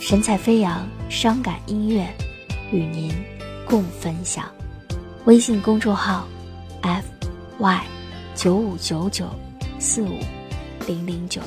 神采飞扬伤感音乐与您共分享。微信公众号 fy 九五九九四五零零九。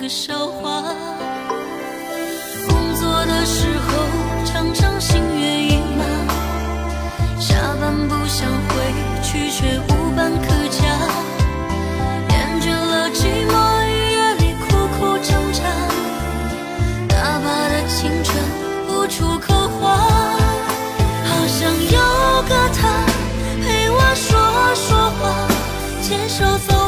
个笑话，工作的时候常常心猿意马，下班不想回去却无伴可家，厌倦了寂寞，夜里苦苦挣扎，大把的青春无处可花，好想有个他陪我说说话，牵手走。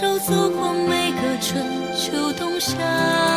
手走过每个春秋冬夏。